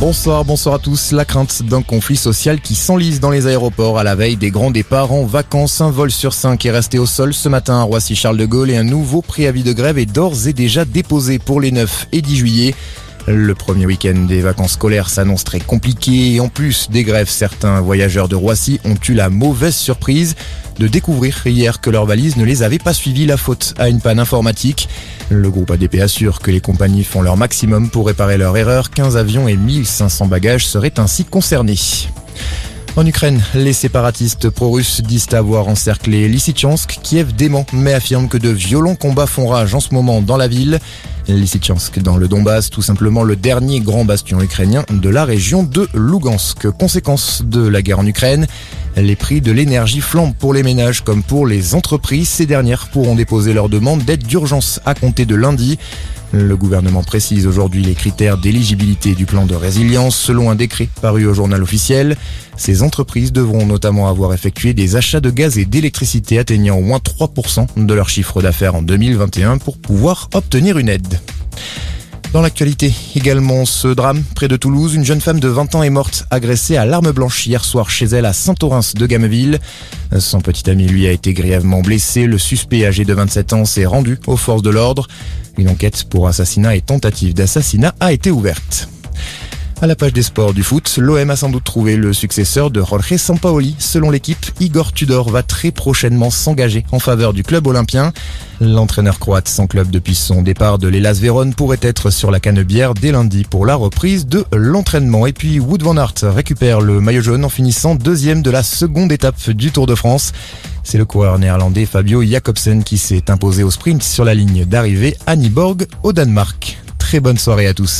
Bonsoir, bonsoir à tous. La crainte d'un conflit social qui s'enlise dans les aéroports à la veille des grands départs en vacances. Un vol sur cinq est resté au sol ce matin à Roissy-Charles de Gaulle et un nouveau préavis de grève est d'ores et déjà déposé pour les 9 et 10 juillet. Le premier week-end des vacances scolaires s'annonce très compliqué et en plus des grèves, certains voyageurs de Roissy ont eu la mauvaise surprise de découvrir hier que leur valise ne les avait pas suivis la faute à une panne informatique. Le groupe ADP assure que les compagnies font leur maximum pour réparer leur erreur. 15 avions et 1500 bagages seraient ainsi concernés. En Ukraine, les séparatistes pro-russes disent avoir encerclé Lysychansk. Kiev dément, mais affirme que de violents combats font rage en ce moment dans la ville. Lysychansk dans le Donbass, tout simplement le dernier grand bastion ukrainien de la région de Lugansk. Conséquence de la guerre en Ukraine, les prix de l'énergie flambent pour les ménages comme pour les entreprises. Ces dernières pourront déposer leur demande d'aide d'urgence à compter de lundi. Le gouvernement précise aujourd'hui les critères d'éligibilité du plan de résilience selon un décret paru au journal officiel. Ces entreprises devront notamment avoir effectué des achats de gaz et d'électricité atteignant au moins 3% de leur chiffre d'affaires en 2021 pour pouvoir obtenir une aide. Dans l'actualité, également ce drame près de Toulouse, une jeune femme de 20 ans est morte agressée à l'arme blanche hier soir chez elle à Saint-Orens de Gameville. Son petit ami lui a été grièvement blessé. Le suspect âgé de 27 ans s'est rendu aux forces de l'ordre. Une enquête pour assassinat et tentative d'assassinat a été ouverte. À la page des sports du foot, l'OM a sans doute trouvé le successeur de Jorge Sampaoli. Selon l'équipe, Igor Tudor va très prochainement s'engager en faveur du club olympien. L'entraîneur croate sans club depuis son départ de l'Elas Vérone pourrait être sur la canebière dès lundi pour la reprise de l'entraînement. Et puis Wood van Aert récupère le maillot jaune en finissant deuxième de la seconde étape du Tour de France. C'est le coureur néerlandais Fabio Jacobsen qui s'est imposé au sprint sur la ligne d'arrivée à Nyborg au Danemark. Très bonne soirée à tous.